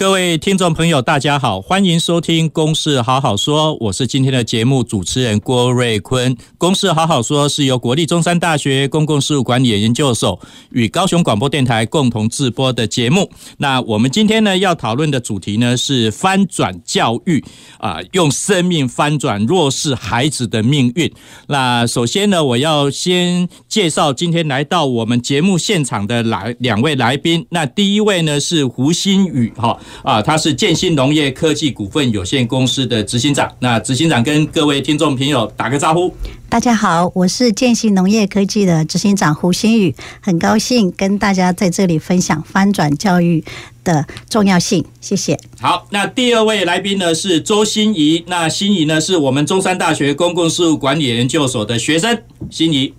各位听众朋友，大家好，欢迎收听《公事好好说》，我是今天的节目主持人郭瑞坤。《公事好好说》是由国立中山大学公共事务管理研究所与高雄广播电台共同制播的节目。那我们今天呢要讨论的主题呢是翻转教育啊，用生命翻转弱势孩子的命运。那首先呢，我要先介绍今天来到我们节目现场的来两位来宾。那第一位呢是胡新宇哈。啊，他是建新农业科技股份有限公司的执行长。那执行长跟各位听众朋友打个招呼。大家好，我是建新农业科技的执行长胡新宇，很高兴跟大家在这里分享翻转教育的重要性。谢谢。好，那第二位来宾呢是周心怡。那心怡呢是我们中山大学公共事务管理研究所的学生。心怡。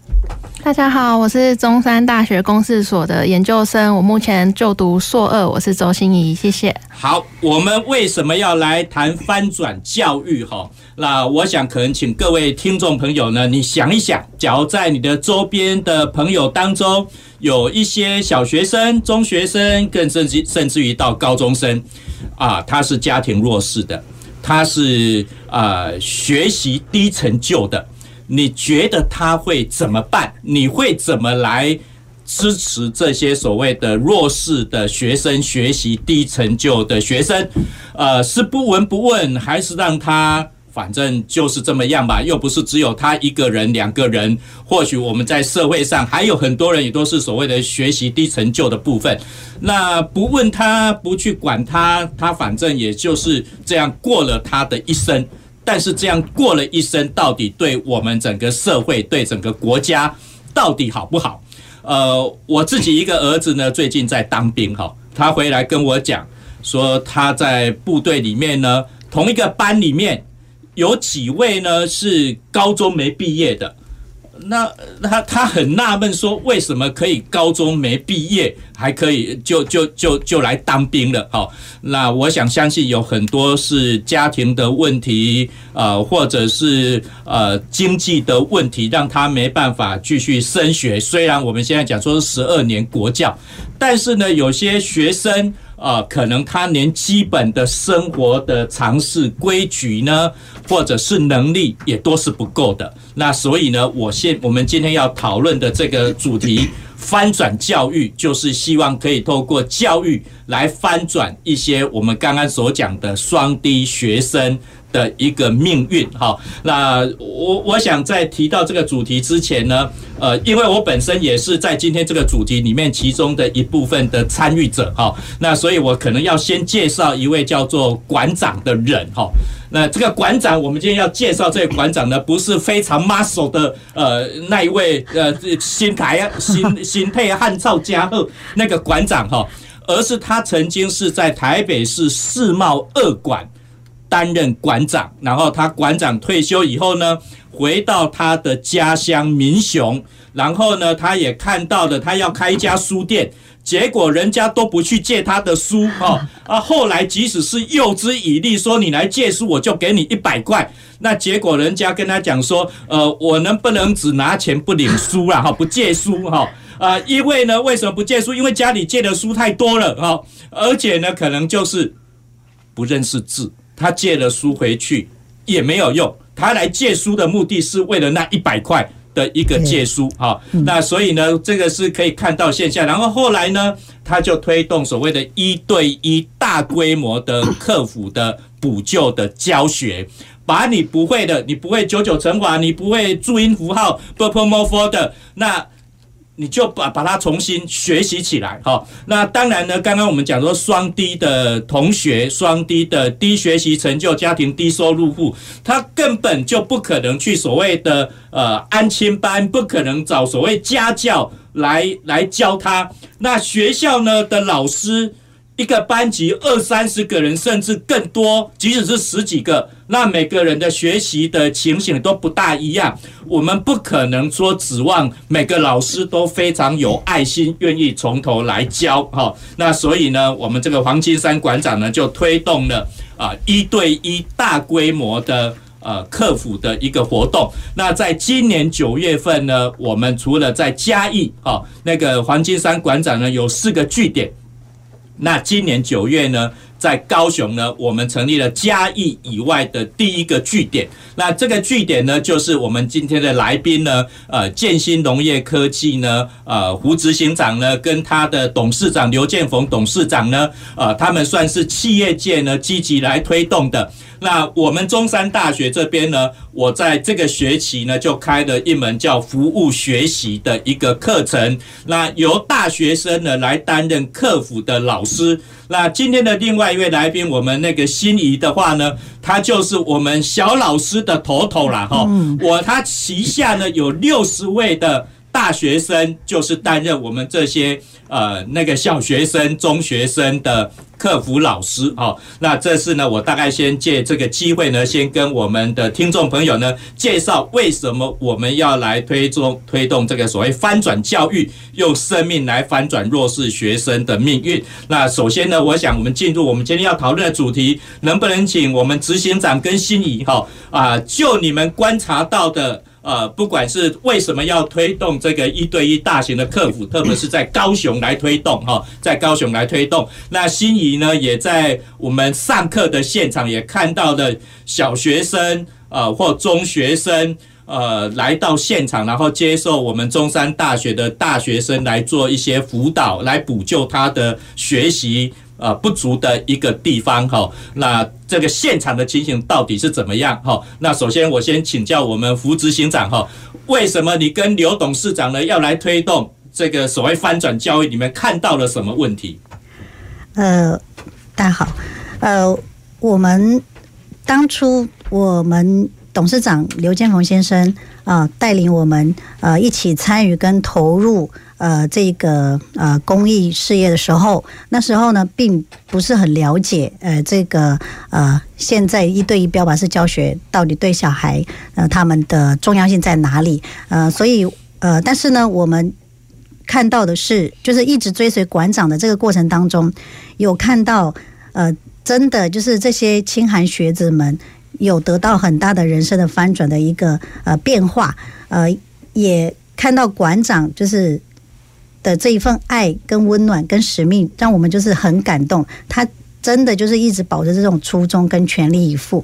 大家好，我是中山大学公事所的研究生，我目前就读硕二，我是周心怡，谢谢。好，我们为什么要来谈翻转教育？哈，那我想可能请各位听众朋友呢，你想一想，假如在你的周边的朋友当中，有一些小学生、中学生，更甚至甚至于到高中生，啊，他是家庭弱势的，他是、呃、学习低成就的。你觉得他会怎么办？你会怎么来支持这些所谓的弱势的学生、学习低成就的学生？呃，是不闻不问，还是让他反正就是这么样吧？又不是只有他一个人、两个人。或许我们在社会上还有很多人也都是所谓的学习低成就的部分。那不问他，不去管他，他反正也就是这样过了他的一生。但是这样过了一生，到底对我们整个社会、对整个国家，到底好不好？呃，我自己一个儿子呢，最近在当兵哈，他回来跟我讲说，他在部队里面呢，同一个班里面有几位呢是高中没毕业的。那他他很纳闷，说为什么可以高中没毕业，还可以就就就就来当兵了？好，那我想相信有很多是家庭的问题，呃，或者是呃经济的问题，让他没办法继续升学。虽然我们现在讲说是十二年国教，但是呢，有些学生。啊、呃，可能他连基本的生活的常识规矩呢，或者是能力也都是不够的。那所以呢，我现我们今天要讨论的这个主题，翻转教育，就是希望可以透过教育来翻转一些我们刚刚所讲的双低学生的一个命运。哈，那我我想在提到这个主题之前呢，呃，因为我本身也是在今天这个主题里面其中的一部分的参与者。哈，那所以我可能要先介绍一位叫做馆长的人。哈。那这个馆长，我们今天要介绍这个馆长呢，不是非常 muscle 的呃那一位呃新台新 新配汉草家后那个馆长哈，而是他曾经是在台北市世贸二馆担任馆长，然后他馆长退休以后呢，回到他的家乡民雄，然后呢，他也看到了他要开一家书店。结果人家都不去借他的书哈啊！后来即使是诱之以利，说你来借书，我就给你一百块。那结果人家跟他讲说，呃，我能不能只拿钱不领书啦？哈，不借书哈啊！因为呢，为什么不借书？因为家里借的书太多了哈，而且呢，可能就是不认识字，他借了书回去也没有用，他来借书的目的是为了那一百块的一个借书哈、那所以呢，这个是可以看到现象。然后后来呢，他就推动所谓的一对一大规模的客服的补救的教学。把你不会的，你不会九九乘法，你不会注音符号 purple m o r o 的，那你就把把它重新学习起来，哈。那当然呢，刚刚我们讲说双低的同学，双低的低学习成就家庭、低收入户，他根本就不可能去所谓的呃安亲班，不可能找所谓家教来来教他。那学校呢的老师一个班级二三十个人，甚至更多，即使是十几个，那每个人的学习的情形都不大一样。我们不可能说指望每个老师都非常有爱心，愿意从头来教。哈，那所以呢，我们这个黄金山馆长呢，就推动了啊一对一大规模的呃课辅的一个活动。那在今年九月份呢，我们除了在嘉义，哈，那个黄金山馆长呢，有四个据点。那今年九月呢，在高雄呢，我们成立了嘉义以外的第一个据点。那这个据点呢，就是我们今天的来宾呢，呃，建新农业科技呢，呃，胡执行长呢，跟他的董事长刘建逢董事长呢，呃，他们算是企业界呢积极来推动的。那我们中山大学这边呢，我在这个学期呢，就开了一门叫服务学习的一个课程，那由大学生呢来担任客服的老师。那今天的另外一位来宾，我们那个心仪的话呢，他就是我们小老师的头头了哈。我他旗下呢有六十位的大学生，就是担任我们这些呃那个小学生、中学生的。客服老师，好，那这是呢，我大概先借这个机会呢，先跟我们的听众朋友呢介绍为什么我们要来推动推动这个所谓翻转教育，用生命来翻转弱势学生的命运。那首先呢，我想我们进入我们今天要讨论的主题，能不能请我们执行长跟心仪哈啊，就你们观察到的。呃，不管是为什么要推动这个一对一大型的客服，特别是在高雄来推动哈，在高雄来推动。那心仪呢，也在我们上课的现场也看到了小学生呃或中学生呃来到现场，然后接受我们中山大学的大学生来做一些辅导，来补救他的学习。呃，不足的一个地方哈，那这个现场的情形到底是怎么样哈？那首先我先请教我们胡执行长哈，为什么你跟刘董事长呢要来推动这个所谓翻转教育？你们看到了什么问题？呃，大家好，呃，我们当初我们董事长刘建宏先生啊，带领我们呃一起参与跟投入。呃，这个呃公益事业的时候，那时候呢，并不是很了解，呃，这个呃，现在一对一标靶式教学到底对小孩呃他们的重要性在哪里？呃，所以呃，但是呢，我们看到的是，就是一直追随馆长的这个过程当中，有看到呃，真的就是这些清寒学子们有得到很大的人生的翻转的一个呃变化，呃，也看到馆长就是。的这一份爱跟温暖跟使命，让我们就是很感动。他真的就是一直保持这种初衷跟全力以赴。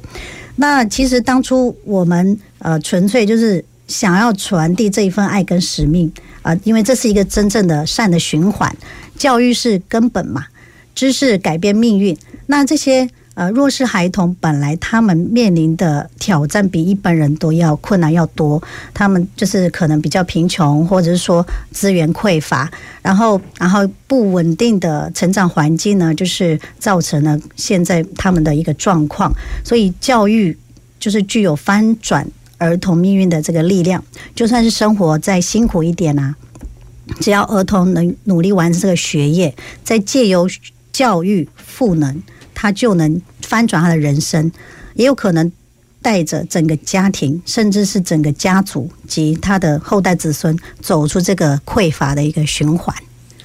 那其实当初我们呃纯粹就是想要传递这一份爱跟使命啊，呃，因为这是一个真正的善的循环，教育是根本嘛，知识改变命运。那这些。呃，弱势孩童本来他们面临的挑战比一般人都要困难要多，他们就是可能比较贫穷，或者是说资源匮乏，然后然后不稳定的成长环境呢，就是造成了现在他们的一个状况。所以教育就是具有翻转儿童命运的这个力量，就算是生活再辛苦一点啊，只要儿童能努力完成这个学业，再借由教育赋能。他就能翻转他的人生，也有可能带着整个家庭，甚至是整个家族及他的后代子孙走出这个匮乏的一个循环。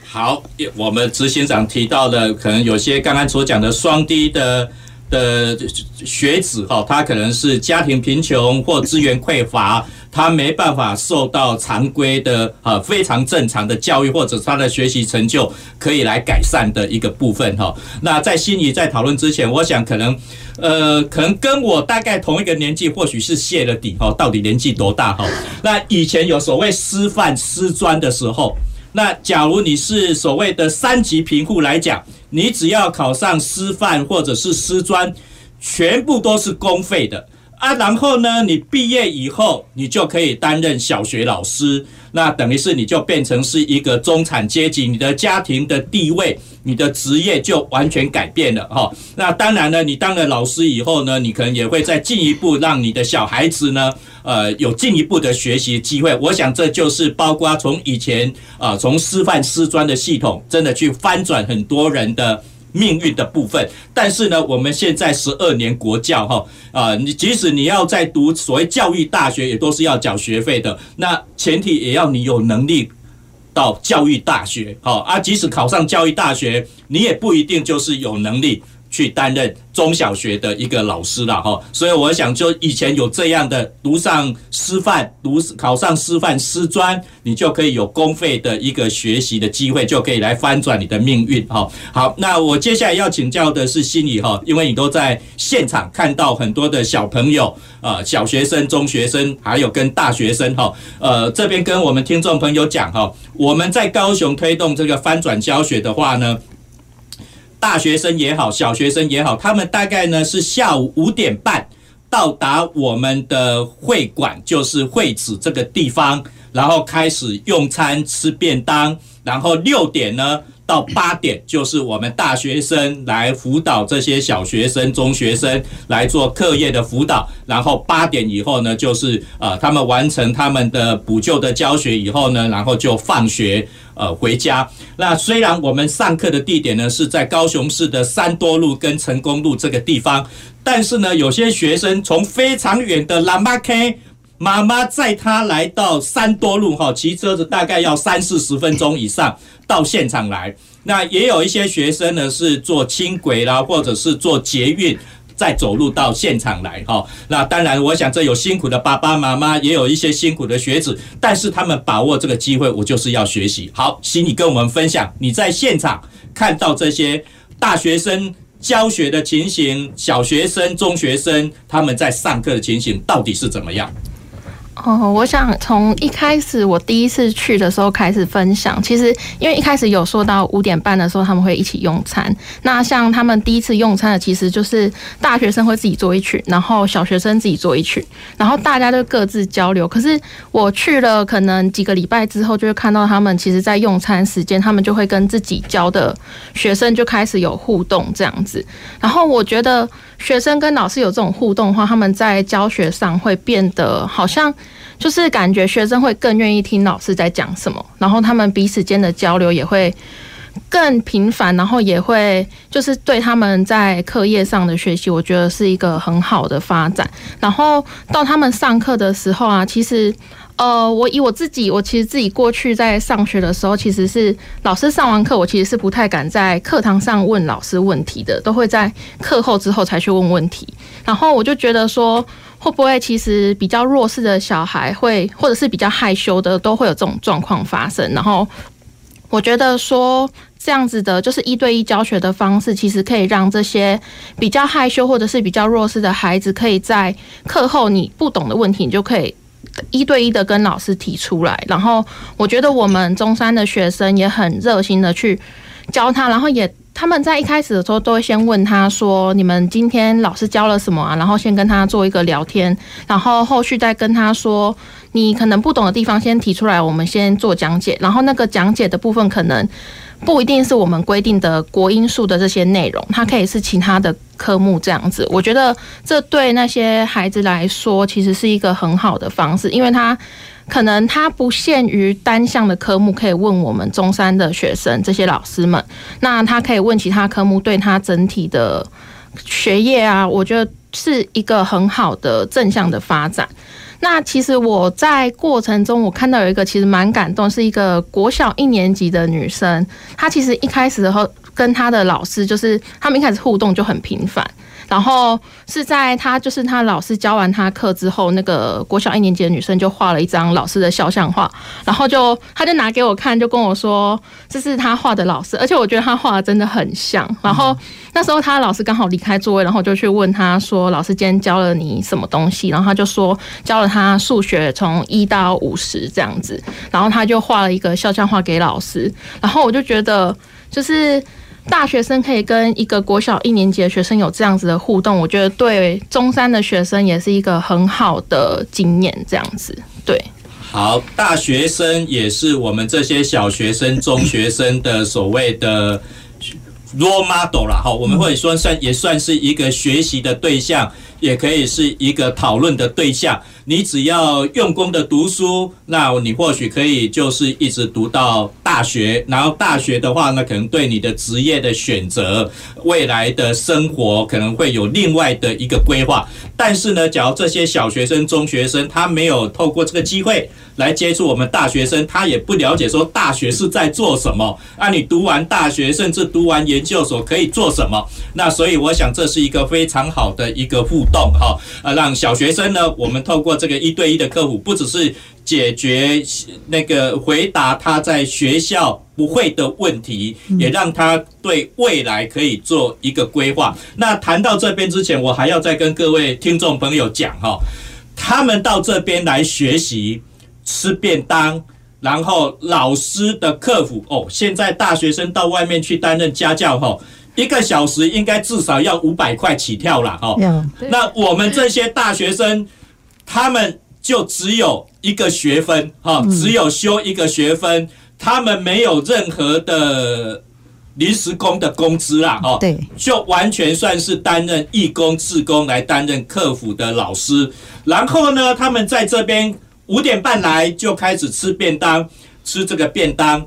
好，我们执行长提到的，可能有些刚刚所讲的双低的。的学子哈，他可能是家庭贫穷或资源匮乏，他没办法受到常规的啊非常正常的教育，或者他的学习成就可以来改善的一个部分哈。那在心仪在讨论之前，我想可能呃可能跟我大概同一个年纪，或许是泄了底哈，到底年纪多大哈？那以前有所谓师范师专的时候。那假如你是所谓的三级贫户来讲，你只要考上师范或者是师专，全部都是公费的。啊。然后呢，你毕业以后，你就可以担任小学老师。那等于是你就变成是一个中产阶级，你的家庭的地位，你的职业就完全改变了哈。那当然呢，你当了老师以后呢，你可能也会再进一步让你的小孩子呢，呃，有进一步的学习机会。我想这就是包括从以前啊，从师范师专的系统，真的去翻转很多人的命运的部分。但是呢，我们现在十二年国教哈啊，你即使你要在读所谓教育大学，也都是要缴学费的。那前提也要你有能力到教育大学，好啊，即使考上教育大学，你也不一定就是有能力。去担任中小学的一个老师了哈，所以我想就以前有这样的读上师范，读考上师范师专，你就可以有公费的一个学习的机会，就可以来翻转你的命运哈。好，那我接下来要请教的是心怡哈，因为你都在现场看到很多的小朋友啊，小学生、中学生，还有跟大学生哈，呃，这边跟我们听众朋友讲哈，我们在高雄推动这个翻转教学的话呢。大学生也好，小学生也好，他们大概呢是下午五点半到达我们的会馆，就是会址这个地方，然后开始用餐吃便当，然后六点呢。到八点就是我们大学生来辅导这些小学生、中学生来做课业的辅导，然后八点以后呢，就是呃他们完成他们的补救的教学以后呢，然后就放学呃回家。那虽然我们上课的地点呢是在高雄市的三多路跟成功路这个地方，但是呢，有些学生从非常远的拉马 K。妈妈载他来到三多路哈，骑车子大概要三四十分钟以上到现场来。那也有一些学生呢是坐轻轨啦，或者是坐捷运再走路到现场来哈。那当然，我想这有辛苦的爸爸妈妈，也有一些辛苦的学子，但是他们把握这个机会，我就是要学习。好，请你跟我们分享你在现场看到这些大学生教学的情形，小学生、中学生他们在上课的情形到底是怎么样？哦，我想从一开始我第一次去的时候开始分享。其实因为一开始有说到五点半的时候他们会一起用餐。那像他们第一次用餐的，其实就是大学生会自己做一群，然后小学生自己做一群，然后大家就各自交流。可是我去了可能几个礼拜之后，就会看到他们其实在用餐时间，他们就会跟自己教的学生就开始有互动这样子。然后我觉得。学生跟老师有这种互动的话，他们在教学上会变得好像就是感觉学生会更愿意听老师在讲什么，然后他们彼此间的交流也会更频繁，然后也会就是对他们在课业上的学习，我觉得是一个很好的发展。然后到他们上课的时候啊，其实。呃，我以我自己，我其实自己过去在上学的时候，其实是老师上完课，我其实是不太敢在课堂上问老师问题的，都会在课后之后才去问问题。然后我就觉得说，会不会其实比较弱势的小孩会，或者是比较害羞的，都会有这种状况发生。然后我觉得说，这样子的，就是一对一教学的方式，其实可以让这些比较害羞或者是比较弱势的孩子，可以在课后你不懂的问题，你就可以。一对一的跟老师提出来，然后我觉得我们中山的学生也很热心的去教他，然后也他们在一开始的时候都会先问他说：“你们今天老师教了什么啊？”然后先跟他做一个聊天，然后后续再跟他说：“你可能不懂的地方先提出来，我们先做讲解。”然后那个讲解的部分可能。不一定是我们规定的国英数的这些内容，它可以是其他的科目这样子。我觉得这对那些孩子来说，其实是一个很好的方式，因为他可能他不限于单项的科目，可以问我们中山的学生这些老师们，那他可以问其他科目，对他整体的学业啊，我觉得是一个很好的正向的发展。那其实我在过程中，我看到有一个其实蛮感动，是一个国小一年级的女生，她其实一开始的时候跟她的老师，就是他们一开始互动就很频繁。然后是在他就是他老师教完他课之后，那个国小一年级的女生就画了一张老师的肖像画，然后就他就拿给我看，就跟我说这是他画的老师，而且我觉得他画的真的很像。然后那时候他老师刚好离开座位，然后就去问他说：“老师今天教了你什么东西？”然后他就说教了他数学从一到五十这样子，然后他就画了一个肖像画给老师，然后我就觉得就是。大学生可以跟一个国小一年级的学生有这样子的互动，我觉得对中山的学生也是一个很好的经验。这样子，对。好，大学生也是我们这些小学生、中学生的所谓的 role model 啦，好，我们会说算也算是一个学习的对象，也可以是一个讨论的对象。你只要用功的读书，那你或许可以就是一直读到大学，然后大学的话呢，可能对你的职业的选择、未来的生活可能会有另外的一个规划。但是呢，假如这些小学生、中学生他没有透过这个机会来接触我们大学生，他也不了解说大学是在做什么。啊，你读完大学，甚至读完研究所可以做什么？那所以我想这是一个非常好的一个互动哈，啊，让小学生呢，我们透过这个一对一的客服，不只是解决那个回答他在学校不会的问题，也让他对未来可以做一个规划。那谈到这边之前，我还要再跟各位听众朋友讲哈，他们到这边来学习吃便当。然后老师的客服哦，现在大学生到外面去担任家教哈，一个小时应该至少要五百块起跳了哈。那我们这些大学生，他们就只有一个学分哈，只有修一个学分，他们没有任何的临时工的工资啦哦。对，就完全算是担任义工、志工来担任客服的老师。然后呢，他们在这边。五点半来就开始吃便当，吃这个便当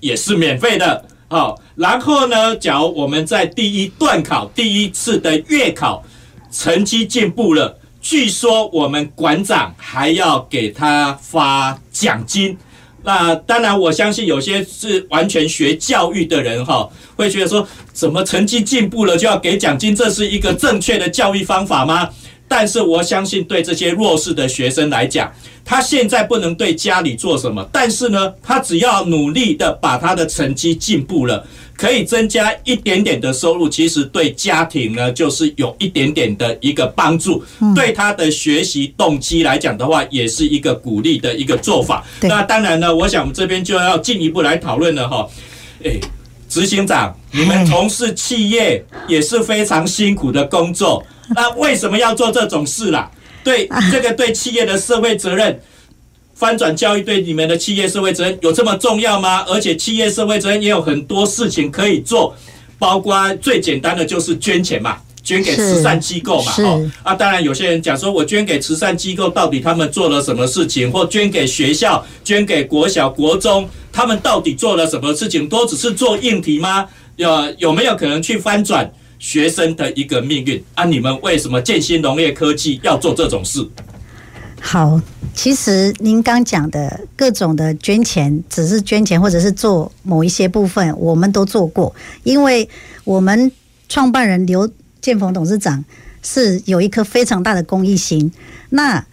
也是免费的。好，然后呢，假如我们在第一段考第一次的月考成绩进步了，据说我们馆长还要给他发奖金。那当然，我相信有些是完全学教育的人哈，会觉得说，怎么成绩进步了就要给奖金？这是一个正确的教育方法吗？但是我相信，对这些弱势的学生来讲，他现在不能对家里做什么，但是呢，他只要努力的把他的成绩进步了，可以增加一点点的收入，其实对家庭呢，就是有一点点的一个帮助，对他的学习动机来讲的话，也是一个鼓励的一个做法。那当然呢，我想我们这边就要进一步来讨论了哈。诶，执行长，你们从事企业也是非常辛苦的工作。那为什么要做这种事啦？对这个对企业的社会责任，翻转教育对你们的企业社会责任有这么重要吗？而且企业社会责任也有很多事情可以做，包括最简单的就是捐钱嘛，捐给慈善机构嘛。哦，啊，当然有些人讲说，我捐给慈善机构，到底他们做了什么事情？或捐给学校，捐给国小、国中，他们到底做了什么事情？都只是做硬题吗？有有没有可能去翻转？学生的一个命运啊！你们为什么建新农业科技要做这种事？好，其实您刚讲的各种的捐钱，只是捐钱或者是做某一些部分，我们都做过。因为我们创办人刘建鹏董事长是有一颗非常大的公益心，那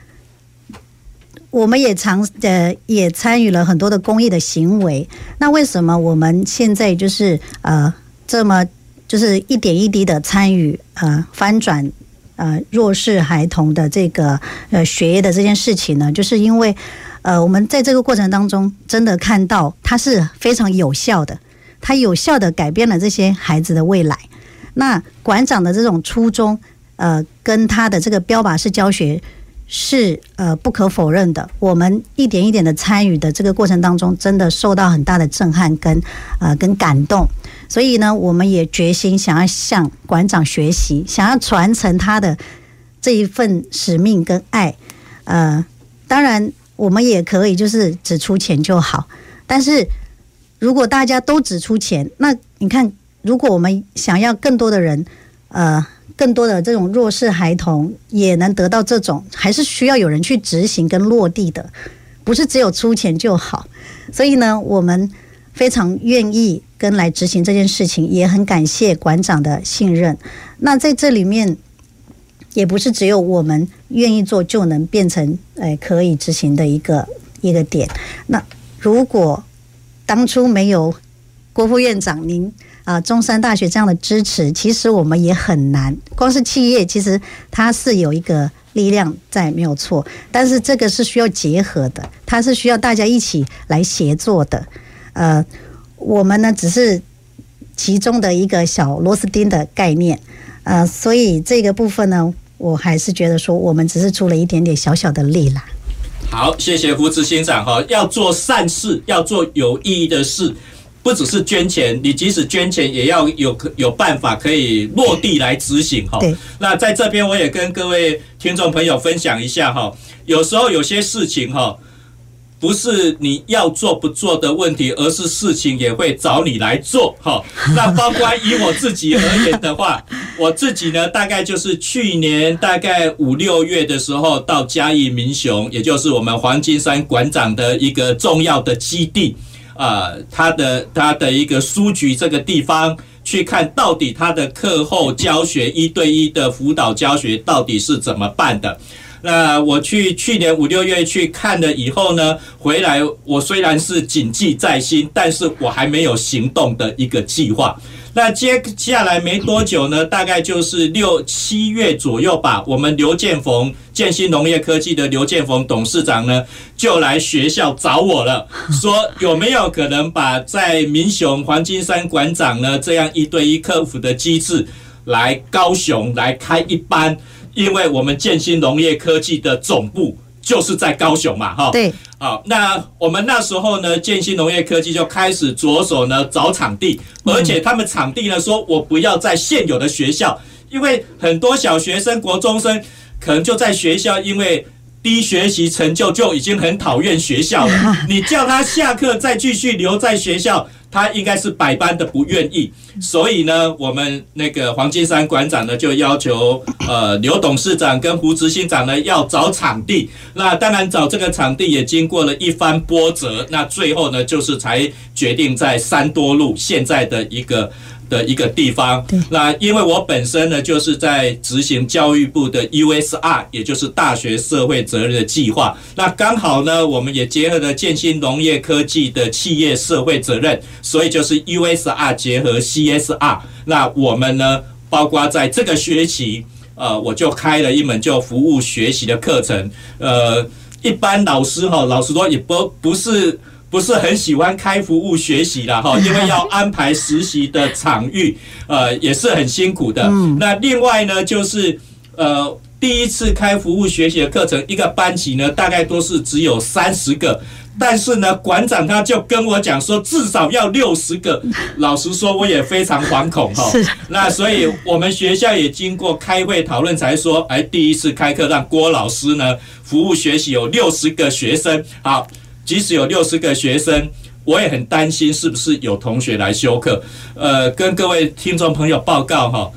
我们也常呃也参与了很多的公益的行为。那为什么我们现在就是呃这么？就是一点一滴的参与，呃，翻转，呃，弱势孩童的这个呃学业的这件事情呢，就是因为，呃，我们在这个过程当中真的看到它是非常有效的，它有效的改变了这些孩子的未来。那馆长的这种初衷，呃，跟他的这个标靶式教学是呃不可否认的。我们一点一点的参与的这个过程当中，真的受到很大的震撼跟呃跟感动。所以呢，我们也决心想要向馆长学习，想要传承他的这一份使命跟爱。呃，当然我们也可以就是只出钱就好，但是如果大家都只出钱，那你看，如果我们想要更多的人，呃，更多的这种弱势孩童也能得到这种，还是需要有人去执行跟落地的，不是只有出钱就好。所以呢，我们。非常愿意跟来执行这件事情，也很感谢馆长的信任。那在这里面，也不是只有我们愿意做就能变成诶可以执行的一个一个点。那如果当初没有郭副院长您啊中山大学这样的支持，其实我们也很难。光是企业，其实它是有一个力量在，没有错。但是这个是需要结合的，它是需要大家一起来协作的。呃，我们呢只是其中的一个小螺丝钉的概念，呃，所以这个部分呢，我还是觉得说，我们只是出了一点点小小的力啦。好，谢谢胡执行长哈，要做善事，要做有意义的事，不只是捐钱，你即使捐钱也要有有办法可以落地来执行哈。那在这边我也跟各位听众朋友分享一下哈，有时候有些事情哈，不是你要做不做的问题，而是事情也会找你来做哈。那包括以我自己而言的话，我自己呢，大概就是去年大概五六月的时候到嘉义民雄，也就是我们黄金山馆长的一个重要的基地。呃，他的他的一个书局这个地方去看到底他的课后教学一对一的辅导教学到底是怎么办的？那我去去年五六月去看了以后呢，回来我虽然是谨记在心，但是我还没有行动的一个计划。那接下来没多久呢，大概就是六七月左右吧。我们刘建逢建新农业科技的刘建逢董事长呢，就来学校找我了，说有没有可能把在民雄黄金山馆长呢这样一对一客服的机制来高雄来开一班，因为我们建新农业科技的总部就是在高雄嘛，哈。对。好，那我们那时候呢，建新农业科技就开始着手呢找场地，而且他们场地呢说，我不要在现有的学校，因为很多小学生、国中生可能就在学校，因为低学习成就就已经很讨厌学校了，你叫他下课再继续留在学校。他应该是百般的不愿意，所以呢，我们那个黄金山馆长呢就要求呃刘董事长跟胡执行长呢要找场地。那当然找这个场地也经过了一番波折，那最后呢就是才决定在三多路现在的一个。的一个地方，那因为我本身呢，就是在执行教育部的 USR，也就是大学社会责任的计划。那刚好呢，我们也结合了建新农业科技的企业社会责任，所以就是 USR 结合 CSR。那我们呢，包括在这个学期，呃，我就开了一门就服务学习的课程。呃，一般老师哈，老实说也不不是。不是很喜欢开服务学习啦，哈，因为要安排实习的场域，呃，也是很辛苦的。那另外呢，就是呃，第一次开服务学习的课程，一个班级呢，大概都是只有三十个，但是呢，馆长他就跟我讲说，至少要六十个。老实说，我也非常惶恐哈。那所以我们学校也经过开会讨论，才说，哎，第一次开课让郭老师呢服务学习有六十个学生，好。即使有六十个学生，我也很担心是不是有同学来修课。呃，跟各位听众朋友报告哈，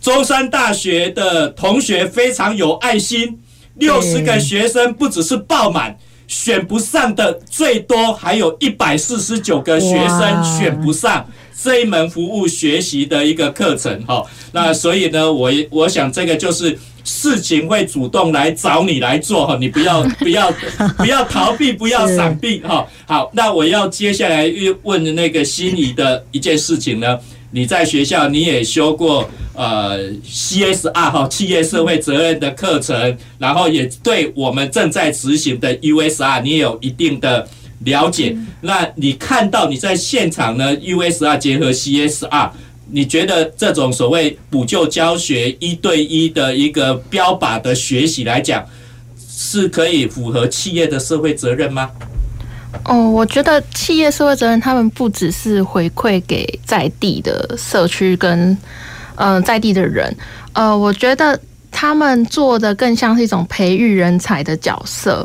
中山大学的同学非常有爱心，六十个学生不只是爆满，选不上的最多还有一百四十九个学生选不上这一门服务学习的一个课程哈。那所以呢，我也我想这个就是。事情会主动来找你来做哈，你不要 不要不要逃避，不要闪避哈。好，那我要接下来问那个心仪的一件事情呢，你在学校你也修过呃 CSR 哈企业社会责任的课程，然后也对我们正在执行的 USR 你也有一定的了解。那你看到你在现场呢 USR 结合 CSR。你觉得这种所谓补救教学一对一的一个标靶的学习来讲，是可以符合企业的社会责任吗？哦，我觉得企业社会责任，他们不只是回馈给在地的社区跟嗯、在地的人，呃，我觉得他们做的更像是一种培育人才的角色。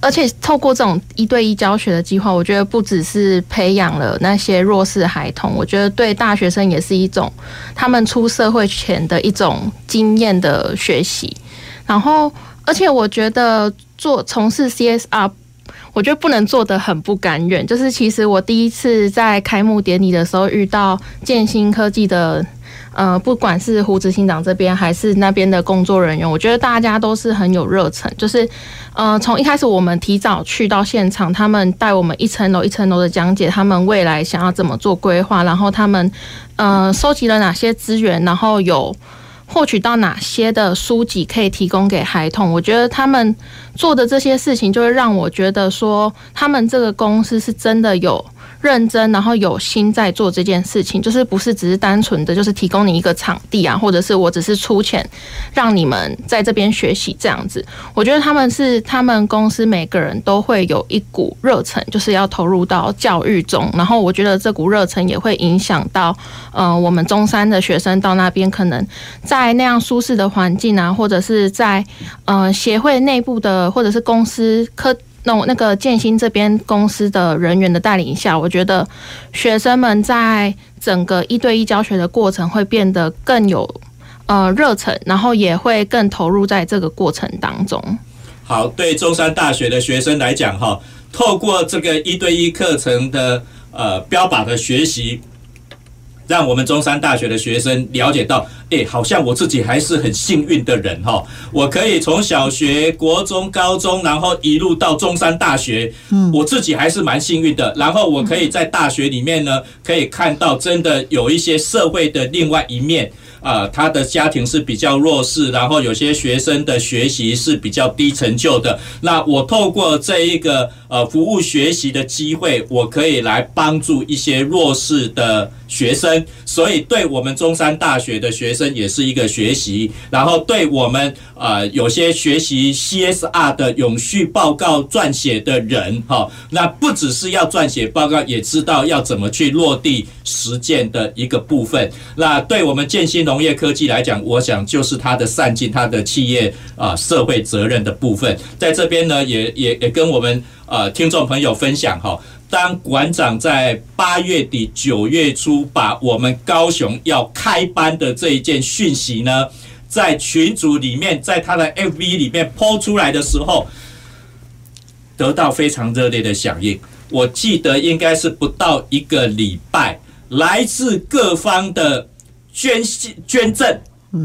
而且透过这种一对一教学的计划，我觉得不只是培养了那些弱势孩童，我觉得对大学生也是一种他们出社会前的一种经验的学习。然后，而且我觉得做从事 CSR，我觉得不能做得很不甘愿。就是其实我第一次在开幕典礼的时候遇到建新科技的。呃，不管是胡执行长这边还是那边的工作人员，我觉得大家都是很有热忱。就是，呃，从一开始我们提早去到现场，他们带我们一层楼一层楼的讲解，他们未来想要怎么做规划，然后他们呃收集了哪些资源，然后有获取到哪些的书籍可以提供给孩童。我觉得他们做的这些事情，就会让我觉得说，他们这个公司是真的有认真，然后有心在做这件事情，就是不是只是单纯的就是提供你一个场地啊，或者是我只是出钱让你们在这边学习这样子。我觉得他们是他们公司每个人都会有一股热忱，就是要投入到教育中，然后我觉得这股热忱也会影响到呃我们中山的学生到那边可能在那样舒适的环境啊，或者是在呃协会内部的或者是公司科。那我那个建新这边公司的人员的带领下，我觉得学生们在整个一对一教学的过程会变得更有呃热忱，然后也会更投入在这个过程当中。好，对中山大学的学生来讲，哈，透过这个一对一课程的呃标靶的学习。让我们中山大学的学生了解到，诶，好像我自己还是很幸运的人哈，我可以从小学、国中、高中，然后一路到中山大学，嗯，我自己还是蛮幸运的。然后我可以在大学里面呢，可以看到真的有一些社会的另外一面。啊，他的家庭是比较弱势，然后有些学生的学习是比较低成就的。那我透过这一个呃服务学习的机会，我可以来帮助一些弱势的学生，所以对我们中山大学的学生也是一个学习。然后对我们啊有些学习 CSR 的永续报告撰写的人，哈，那不只是要撰写报告，也知道要怎么去落地实践的一个部分。那对我们建新的农业科技来讲，我想就是它的善尽它的企业啊社会责任的部分，在这边呢，也也也跟我们呃听众朋友分享哈。当馆长在八月底九月初把我们高雄要开班的这一件讯息呢，在群组里面，在他的 FB 里面抛出来的时候，得到非常热烈的响应。我记得应该是不到一个礼拜，来自各方的。捐捐赠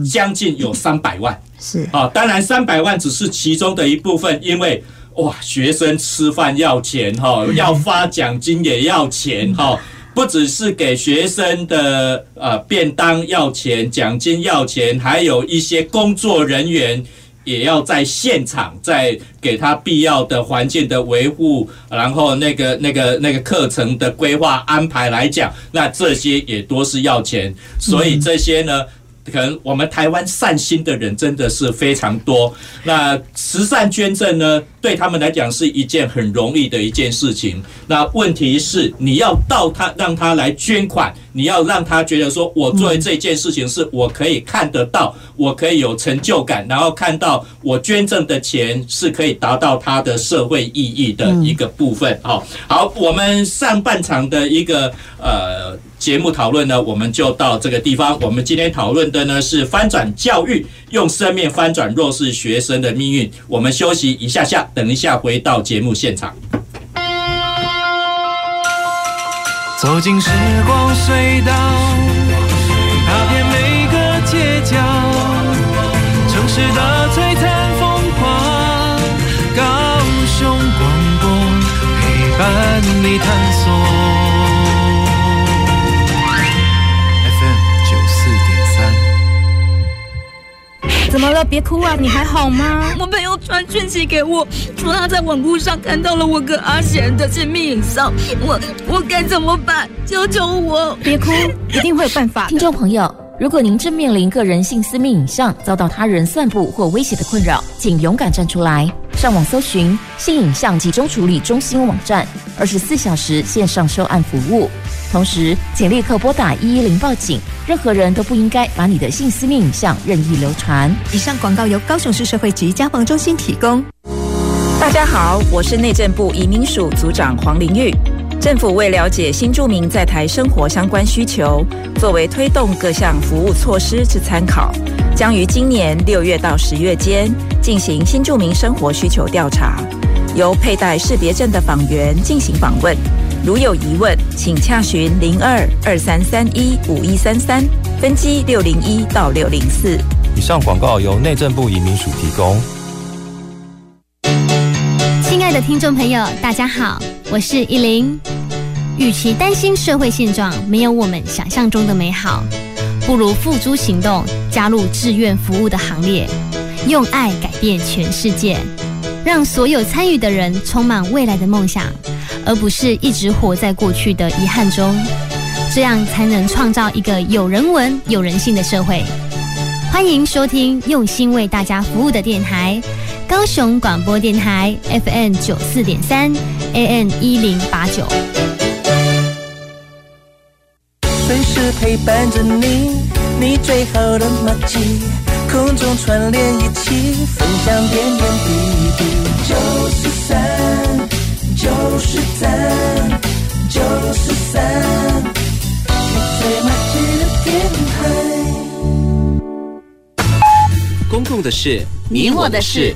将近有三百万，是啊，当然三百万只是其中的一部分，因为哇，学生吃饭要钱哈，要发奖金也要钱哈，不只是给学生的呃便当要钱，奖金要钱，还有一些工作人员。也要在现场在给他必要的环境的维护，然后那个那个那个课程的规划安排来讲，那这些也都是要钱，所以这些呢。可能我们台湾善心的人真的是非常多。那慈善捐赠呢，对他们来讲是一件很容易的一件事情。那问题是，你要到他让他来捐款，你要让他觉得说，我做的这件事情是我可以看得到，我可以有成就感，然后看到我捐赠的钱是可以达到他的社会意义的一个部分。好，好，我们上半场的一个呃。节目讨论呢，我们就到这个地方。我们今天讨论的呢是翻转教育，用生命翻转弱势学生的命运。我们休息一下下，等一下回到节目现场。走进时光隧道，城市的璀璨风光，高雄广播陪伴你探索。怎么了？别哭啊！你还好吗？我朋友传讯息给我，说他在网络上看到了我跟阿贤的亲密影像，我我该怎么办？求求我！别哭，一定会有办法。听众朋友，如果您正面临个人性私密影像遭到他人散布或威胁的困扰，请勇敢站出来，上网搜寻性影像集中处理中心网站，二十四小时线上收案服务。同时，请立刻拨打一一零报警。任何人都不应该把你的性私密影像任意流传。以上广告由高雄市社会局家防中心提供。大家好，我是内政部移民署组长黄玲玉。政府为了解新住民在台生活相关需求，作为推动各项服务措施之参考，将于今年六月到十月间进行新住民生活需求调查，由佩戴识别证的访员进行访问。如有疑问，请洽询零二二三三一五一三三，分机六零一到六零四。以上广告由内政部移民署提供。听众朋友，大家好，我是依林。与其担心社会现状没有我们想象中的美好，不如付诸行动，加入志愿服务的行列，用爱改变全世界，让所有参与的人充满未来的梦想。而不是一直活在过去的遗憾中。这样才能创造一个有人文、有人性的社会。欢迎收听用心为大家服务的电台——高雄广播电台 FM 九四点三，AN 一零八九。随时陪伴着你，你最好的默契，空中串联一起，分享点点滴滴。九四三，九四三，九四三，你最默契的电台。公共的事，你我的事。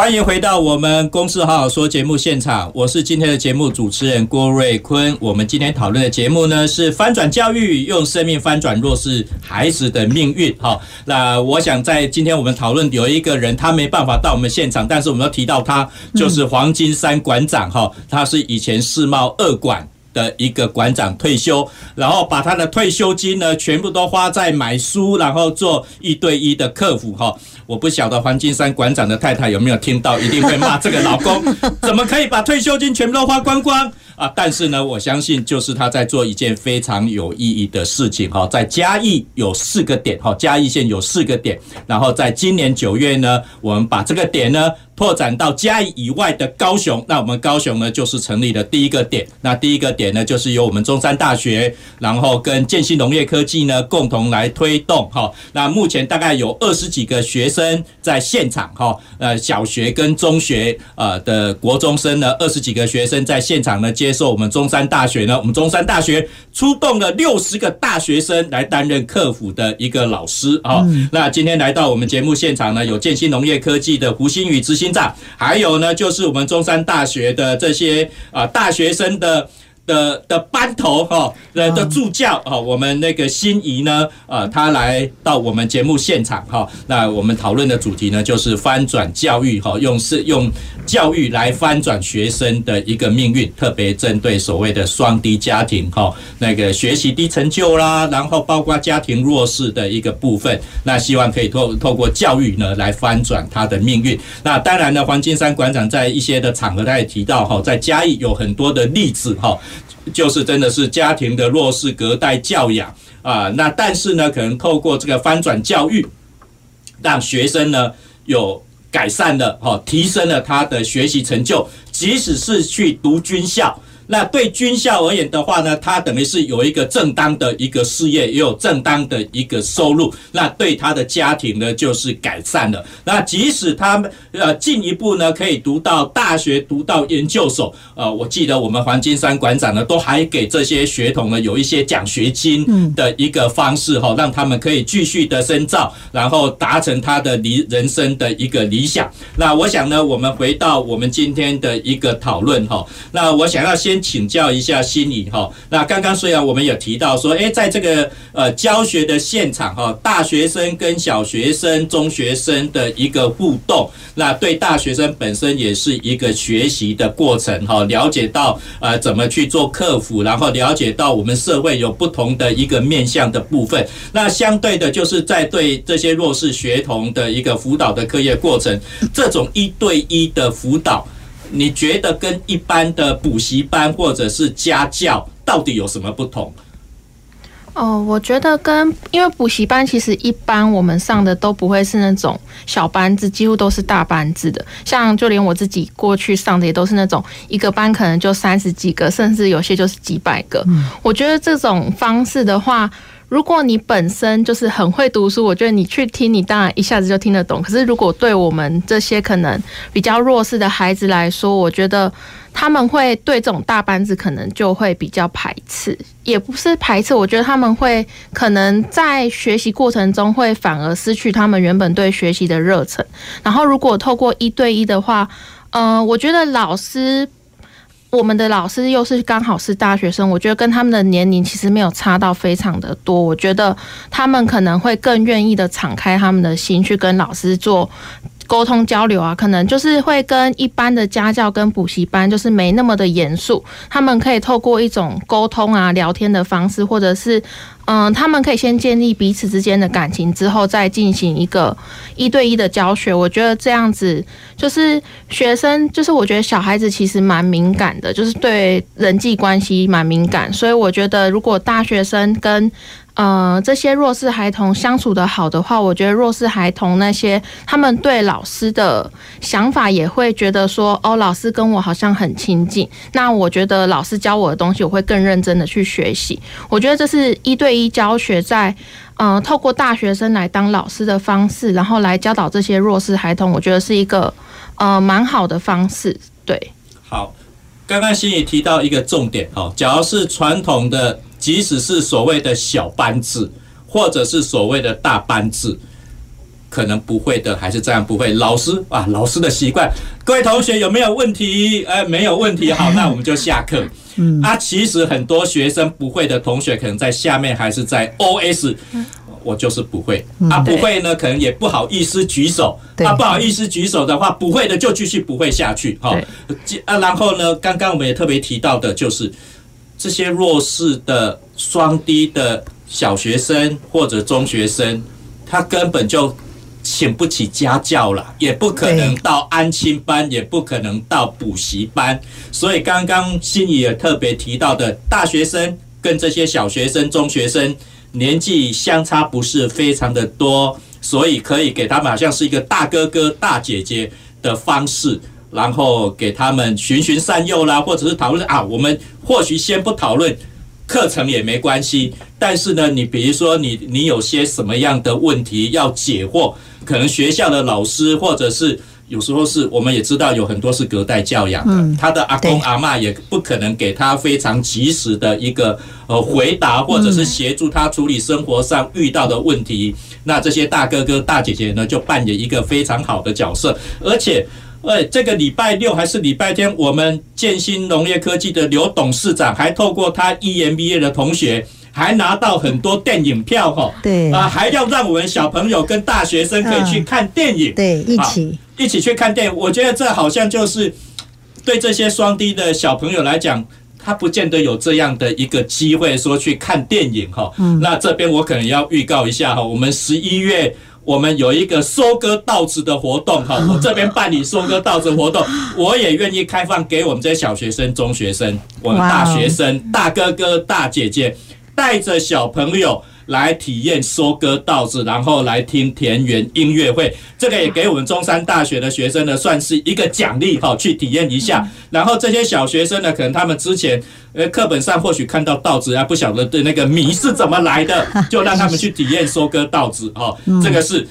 欢迎回到我们《公司好好说》节目现场，我是今天的节目主持人郭瑞坤。我们今天讨论的节目呢是翻转教育，用生命翻转弱势孩子的命运。好，那我想在今天我们讨论有一个人，他没办法到我们现场，但是我们要提到他，就是黄金山馆长。哈，他是以前世贸二馆的一个馆长退休，然后把他的退休金呢全部都花在买书，然后做一对一的客服。哈。我不晓得黄金山馆长的太太有没有听到，一定会骂这个老公怎么可以把退休金全部都花光光啊！但是呢，我相信就是他在做一件非常有意义的事情哈，在嘉义有四个点哈，嘉义县有四个点，然后在今年九月呢，我们把这个点呢。拓展到嘉义以外的高雄，那我们高雄呢，就是成立的第一个点。那第一个点呢，就是由我们中山大学，然后跟建新农业科技呢共同来推动哈。那目前大概有二十几个学生在现场哈，呃，小学跟中学呃的国中生呢，二十几个学生在现场呢接受我们中山大学呢，我们中山大学出动了六十个大学生来担任客服的一个老师啊。那今天来到我们节目现场呢，有建新农业科技的胡新宇执行还有呢，就是我们中山大学的这些啊大学生的。的的班头哈，的的助教哈，我们那个心仪呢，呃，他来到我们节目现场哈，那我们讨论的主题呢，就是翻转教育哈，用是用教育来翻转学生的一个命运，特别针对所谓的双低家庭哈，那个学习低成就啦，然后包括家庭弱势的一个部分，那希望可以透透过教育呢来翻转他的命运。那当然呢，黄金山馆长在一些的场合他也提到哈，在嘉义有很多的例子哈。就是真的是家庭的弱势隔代教养啊，那但是呢，可能透过这个翻转教育，让学生呢有改善了哈，提升了他的学习成就，即使是去读军校。那对军校而言的话呢，他等于是有一个正当的一个事业，也有正当的一个收入。那对他的家庭呢，就是改善了。那即使他们呃进一步呢，可以读到大学，读到研究所。呃，我记得我们黄金山馆长呢，都还给这些学童呢有一些奖学金的一个方式哈，让他们可以继续的深造，然后达成他的理人生的一个理想。那我想呢，我们回到我们今天的一个讨论哈。那我想要先。请教一下心理哈，那刚刚虽然我们有提到说，诶，在这个呃教学的现场哈，大学生跟小学生、中学生的一个互动，那对大学生本身也是一个学习的过程哈，了解到呃怎么去做客服，然后了解到我们社会有不同的一个面向的部分，那相对的就是在对这些弱势学童的一个辅导的课业过程，这种一对一的辅导。你觉得跟一般的补习班或者是家教到底有什么不同？哦，我觉得跟因为补习班其实一般我们上的都不会是那种小班制，几乎都是大班制的。像就连我自己过去上的也都是那种一个班可能就三十几个，甚至有些就是几百个。我觉得这种方式的话。如果你本身就是很会读书，我觉得你去听，你当然一下子就听得懂。可是如果对我们这些可能比较弱势的孩子来说，我觉得他们会对这种大班子可能就会比较排斥，也不是排斥，我觉得他们会可能在学习过程中会反而失去他们原本对学习的热忱。然后如果透过一对一的话，呃，我觉得老师。我们的老师又是刚好是大学生，我觉得跟他们的年龄其实没有差到非常的多。我觉得他们可能会更愿意的敞开他们的心去跟老师做沟通交流啊，可能就是会跟一般的家教跟补习班就是没那么的严肃，他们可以透过一种沟通啊、聊天的方式，或者是。嗯，他们可以先建立彼此之间的感情，之后再进行一个一对一的教学。我觉得这样子就是学生，就是我觉得小孩子其实蛮敏感的，就是对人际关系蛮敏感，所以我觉得如果大学生跟呃，这些弱势孩童相处得好的话，我觉得弱势孩童那些他们对老师的想法也会觉得说，哦，老师跟我好像很亲近。那我觉得老师教我的东西，我会更认真的去学习。我觉得这是一对一教学在，在呃，透过大学生来当老师的方式，然后来教导这些弱势孩童，我觉得是一个呃蛮好的方式。对，好，刚刚心怡提到一个重点，哦，假如是传统的。即使是所谓的小班制，或者是所谓的大班制，可能不会的，还是这样不会。老师啊，老师的习惯，各位同学有没有问题？哎，没有问题，好，那我们就下课。嗯，啊，其实很多学生不会的同学，可能在下面还是在 OS，我就是不会。啊，不会呢，可能也不好意思举手。啊，不好意思举手的话，不会的就继续不会下去。好，啊，然后呢，刚刚我们也特别提到的就是。这些弱势的双低的小学生或者中学生，他根本就请不起家教了，也不可能到安亲班，也不可能到补习班。所以刚刚心怡也特别提到的，大学生跟这些小学生、中学生年纪相差不是非常的多，所以可以给他们好像是一个大哥哥、大姐姐的方式。然后给他们循循善诱啦，或者是讨论啊，我们或许先不讨论课程也没关系。但是呢，你比如说你你有些什么样的问题要解惑，可能学校的老师或者是有时候是我们也知道有很多是隔代教养的，他的阿公阿嬷也不可能给他非常及时的一个呃回答，或者是协助他处理生活上遇到的问题。那这些大哥哥大姐姐呢，就扮演一个非常好的角色，而且。哎，这个礼拜六还是礼拜天，我们建新农业科技的刘董事长还透过他 EMBA 的同学，还拿到很多电影票哈。对啊，还要让我们小朋友跟大学生可以去看电影。对，一起一起去看电影。我觉得这好像就是对这些双低的小朋友来讲，他不见得有这样的一个机会说去看电影哈。嗯，那这边我可能要预告一下哈，我们十一月。我们有一个收割稻子的活动，哈，我这边办理收割稻子活动，我也愿意开放给我们这些小学生、中学生、我们大学生、大哥哥、大姐姐，带着小朋友。来体验收割稻子，然后来听田园音乐会，这个也给我们中山大学的学生呢，算是一个奖励哈，去体验一下。然后这些小学生呢，可能他们之前呃课本上或许看到稻子啊，不晓得对那个米是怎么来的，就让他们去体验收割稻子哦，这个是。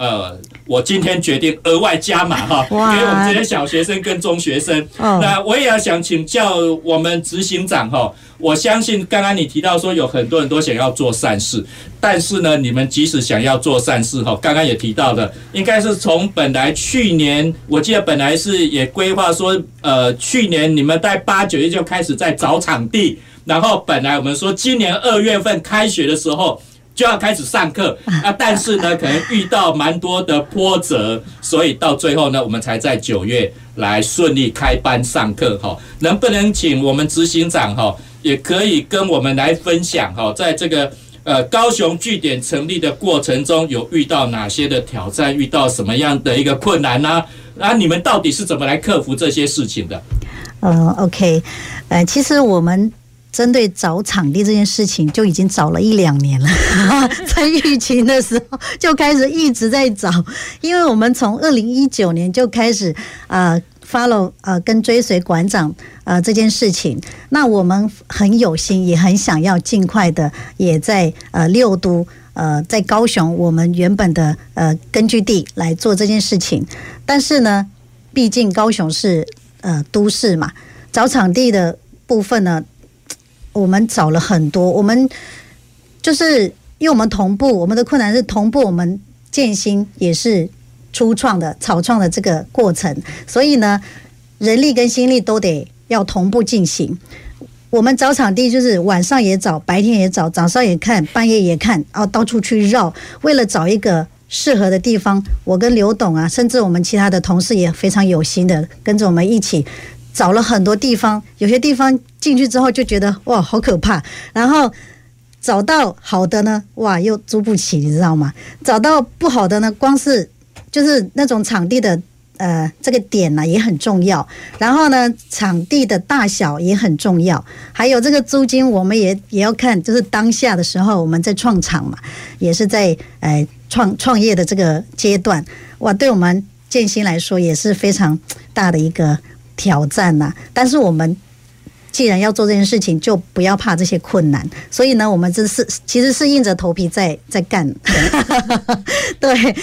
呃，我今天决定额外加码哈，给我们这些小学生跟中学生。那我也要想请教我们执行长哈，我相信刚刚你提到说有很多人都想要做善事，但是呢，你们即使想要做善事哈，刚刚也提到的，应该是从本来去年，我记得本来是也规划说，呃，去年你们在八九月就开始在找场地，然后本来我们说今年二月份开学的时候。就要开始上课啊，但是呢，可能遇到蛮多的波折，所以到最后呢，我们才在九月来顺利开班上课哈。能不能请我们执行长哈，也可以跟我们来分享哈，在这个呃高雄据点成立的过程中，有遇到哪些的挑战，遇到什么样的一个困难呢？啊，你们到底是怎么来克服这些事情的？嗯，OK，呃，其实我们。针对找场地这件事情，就已经找了一两年了。在疫情的时候就开始一直在找，因为我们从二零一九年就开始啊 follow 啊跟追随馆长啊这件事情。那我们很有心，也很想要尽快的，也在呃六都呃在高雄我们原本的呃根据地来做这件事情。但是呢，毕竟高雄是呃都市嘛，找场地的部分呢。我们找了很多，我们就是因为我们同步，我们的困难是同步，我们建新也是初创的草创的这个过程，所以呢，人力跟心力都得要同步进行。我们找场地就是晚上也找，白天也找，早上也看，半夜也看，然后到处去绕，为了找一个适合的地方，我跟刘董啊，甚至我们其他的同事也非常有心的跟着我们一起找了很多地方。有些地方进去之后就觉得哇，好可怕，然后找到好的呢，哇，又租不起，你知道吗？找到不好的呢，光是就是那种场地的。呃，这个点呢、也很重要，然后呢，场地的大小也很重要，还有这个租金，我们也也要看，就是当下的时候我们在创场嘛，也是在呃创创业的这个阶段，哇，对我们建新来说也是非常大的一个挑战呐、但是我们既然要做这件事情，就不要怕这些困难，所以呢，我们这是其实是硬着头皮在在干。对，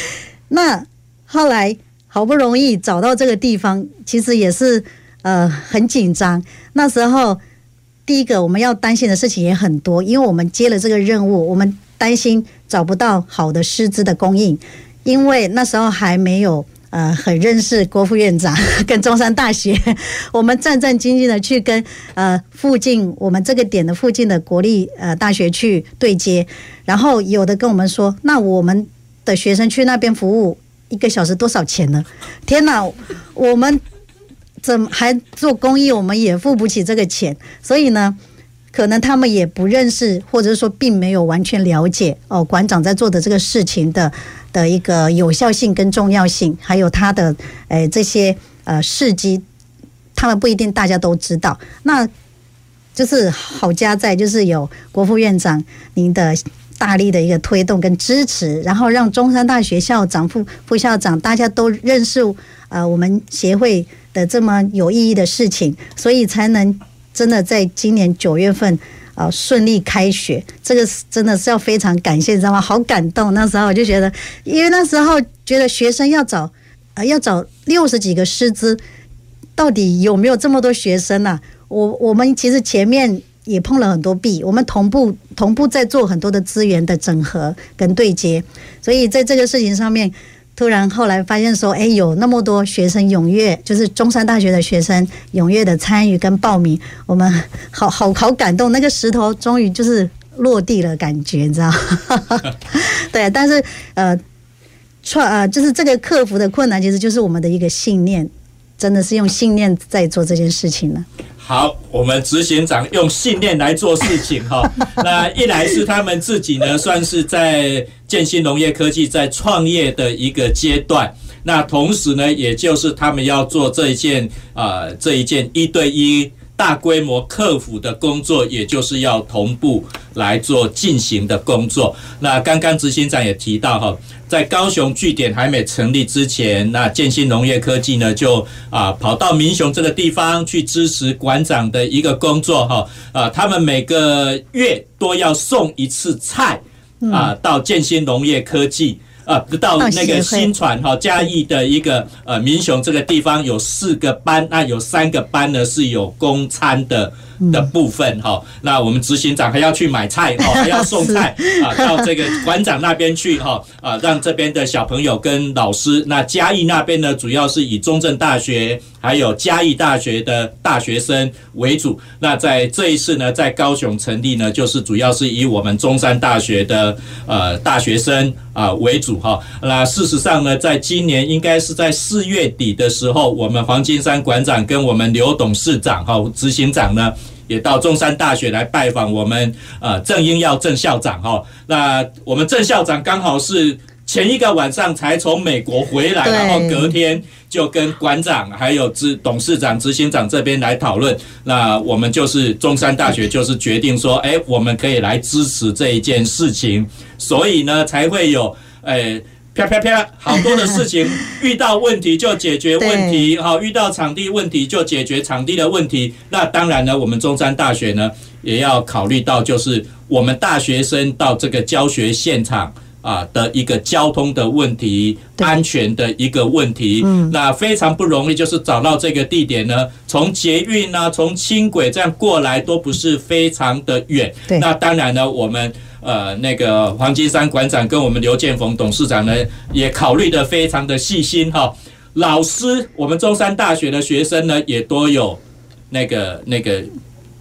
那后来。好不容易找到这个地方，其实也是呃很紧张。那时候第一个我们要担心的事情也很多，因为我们接了这个任务，我们担心找不到好的师资的供应，因为那时候还没有呃很认识郭副院长 跟中山大学，我们战战兢兢的去跟呃附近我们这个点的附近的国立呃大学去对接，然后有的跟我们说，那我们的学生去那边服务。一个小时多少钱呢？天哪，我们怎么还做公益？我们也付不起这个钱。所以呢，可能他们也不认识，或者说并没有完全了解哦，馆长在做的这个事情的的一个有效性跟重要性，还有他的诶这些呃事迹，他们不一定大家都知道。那就是好家在，就是有国副院长您的。大力的一个推动跟支持，然后让中山大学校长、副副校长大家都认识呃我们协会的这么有意义的事情，所以才能真的在今年九月份啊、顺利开学。这个是真的是要非常感谢，你知道吗？好感动。那时候我就觉得，因为那时候觉得学生要找呃要找六十几个师资，到底有没有这么多学生呢、我我们其实前面。也碰了很多壁，我们同步同步在做很多的资源的整合跟对接，所以在这个事情上面，突然后来发现说，哎，有那么多学生踊跃，就是中山大学的学生踊跃的参与跟报名，我们好好好感动，那个石头终于就是落地了，感觉你知道？对，但是呃，创呃就是这个克服的困难，其实就是我们的一个信念，真的是用信念在做这件事情呢。好，我们执行长用信念来做事情哈。那一来是他们自己呢，算是在建新农业科技在创业的一个阶段。那同时呢，也就是他们要做这一件啊、呃，这一件一对一大规模客服的工作，也就是要同步来做进行的工作。那刚刚执行长也提到哈。在高雄据点还没成立之前，那建新农业科技呢就啊跑到民雄这个地方去支持馆长的一个工作哈啊，他们每个月都要送一次菜啊到建新农业科技啊到那个新传哈嘉义的一个呃民雄这个地方有四个班，那有三个班呢是有公餐的。的部分哈，那我们执行长还要去买菜哈，还要送菜啊，到这个馆长那边去哈啊，让这边的小朋友跟老师。那嘉义那边呢，主要是以中正大学还有嘉义大学的大学生为主。那在这一次呢，在高雄成立呢，就是主要是以我们中山大学的呃大学生啊为主哈。那事实上呢，在今年应该是在四月底的时候，我们黄金山馆长跟我们刘董事长哈执行长呢。也到中山大学来拜访我们呃郑英耀郑校长哈，那我们郑校长刚好是前一个晚上才从美国回来，然后隔天就跟馆长还有执董事长执行长这边来讨论，那我们就是中山大学就是决定说，哎，我们可以来支持这一件事情，所以呢才会有哎。啪啪啪！好多的事情，遇到问题就解决 问题，好，遇到场地问题就解决场地的问题。那当然呢，我们中山大学呢也要考虑到，就是我们大学生到这个教学现场啊的一个交通的问题、安全的一个问题。嗯，那非常不容易，就是找到这个地点呢，从捷运啊，从轻轨这样过来都不是非常的远。对，那当然呢，我们。呃，那个黄金山馆长跟我们刘建峰董事长呢，也考虑的非常的细心哈。老师，我们中山大学的学生呢，也都有那个那个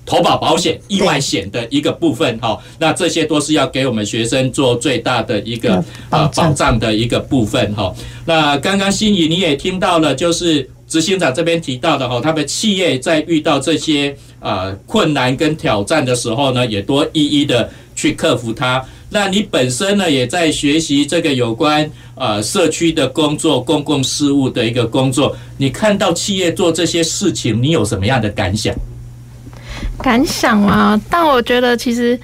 投保保险、意外险的一个部分哈，那这些都是要给我们学生做最大的一个呃保障的一个部分哈。那刚刚心怡你也听到了，就是执行长这边提到的哈，他们企业在遇到这些呃困难跟挑战的时候呢，也多一一的去克服它。那你本身呢，也在学习这个有关呃社区的工作、公共事务的一个工作，你看到企业做这些事情，你有什么样的感想？感想啊，但我觉得其实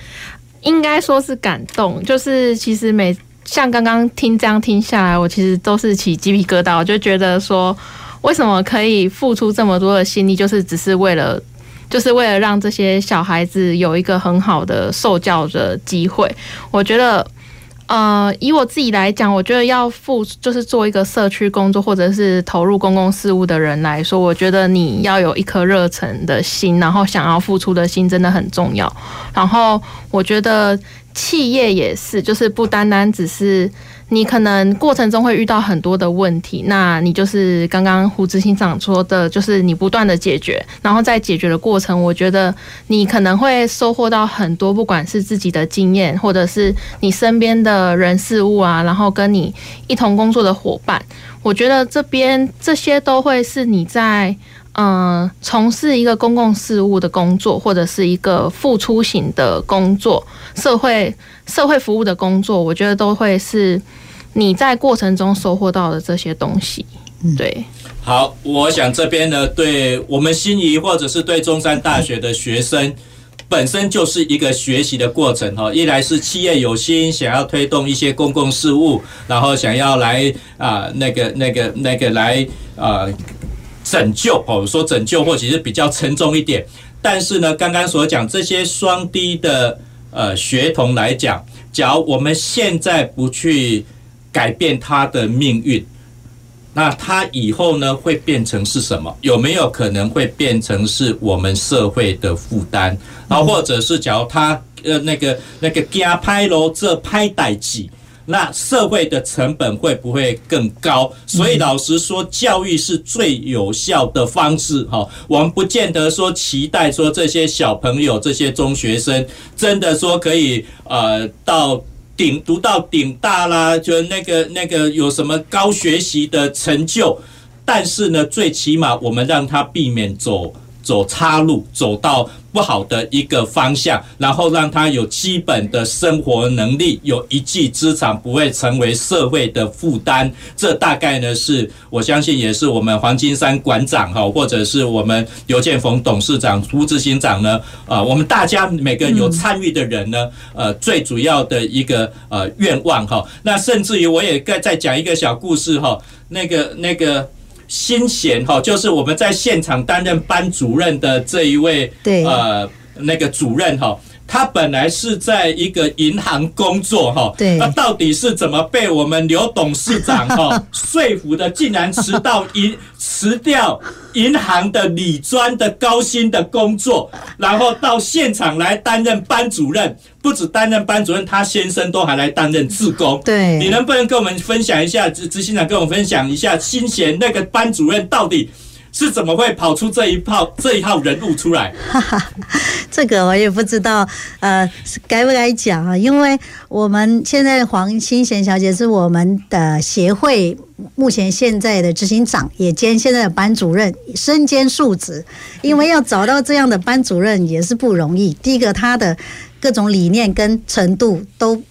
应该说是感动。就是其实每像刚刚听这样听下来，我其实都是起鸡皮疙瘩。我就觉得说，为什么可以付出这么多的心力，就是只是为了，就是为了让这些小孩子有一个很好的受教的机会。我觉得。呃，以我自己来讲，我觉得要付就是做一个社区工作或者是投入公共事务的人来说，我觉得你要有一颗热忱的心，然后想要付出的心真的很重要。然后我觉得企业也是，就是不单单只是。你可能过程中会遇到很多的问题，那你就是刚刚胡志新长说的，就是你不断的解决，然后在解决的过程，我觉得你可能会收获到很多，不管是自己的经验，或者是你身边的人事物啊，然后跟你一同工作的伙伴，我觉得这边这些都会是你在。嗯，从事一个公共事务的工作，或者是一个付出型的工作，社会社会服务的工作，我觉得都会是你在过程中收获到的这些东西。对，好，我想这边呢，对我们心仪或者是对中山大学的学生，本身就是一个学习的过程哈。一来是企业有心想要推动一些公共事务，然后想要来啊、呃，那个那个那个来啊。呃拯救哦，说拯救或许是比较沉重一点，但是呢，刚刚所讲这些双低的呃学童来讲，假如我们现在不去改变他的命运，那他以后呢会变成是什么？有没有可能会变成是我们社会的负担？然后或者是假如他呃那个那个家拍咯，这拍代志。那社会的成本会不会更高？所以老实说，教育是最有效的方式。哈，我们不见得说期待说这些小朋友、这些中学生真的说可以呃到顶读到顶大啦，就那个那个有什么高学习的成就。但是呢，最起码我们让他避免走走岔路，走到。不好的一个方向，然后让他有基本的生活能力，有一技之长，不会成为社会的负担。这大概呢是我相信也是我们黄金山馆长哈，或者是我们刘建逢董事长、胡执行长呢，啊，我们大家每个有参与的人呢，呃，最主要的一个呃愿望哈。那甚至于我也再再讲一个小故事哈，那个那个。新贤哈，就是我们在现场担任班主任的这一位，对，呃，那个主任哈，他本来是在一个银行工作哈，对，那到底是怎么被我们刘董事长哈 说服的，竟然辞到银辞掉银行的理专的高薪的工作，然后到现场来担任班主任。不止担任班主任，他先生都还来担任志工。对，你能不能跟我们分享一下？执执行长跟我们分享一下，新贤那个班主任到底是怎么会跑出这一套这一号人物出来？哈哈，这个我也不知道，呃，该不该讲啊？因为我们现在黄新贤小姐是我们的协会目前现在的执行长，也兼现在的班主任，身兼数职。因为要找到这样的班主任也是不容易。第一个，他的。各种理念跟程度都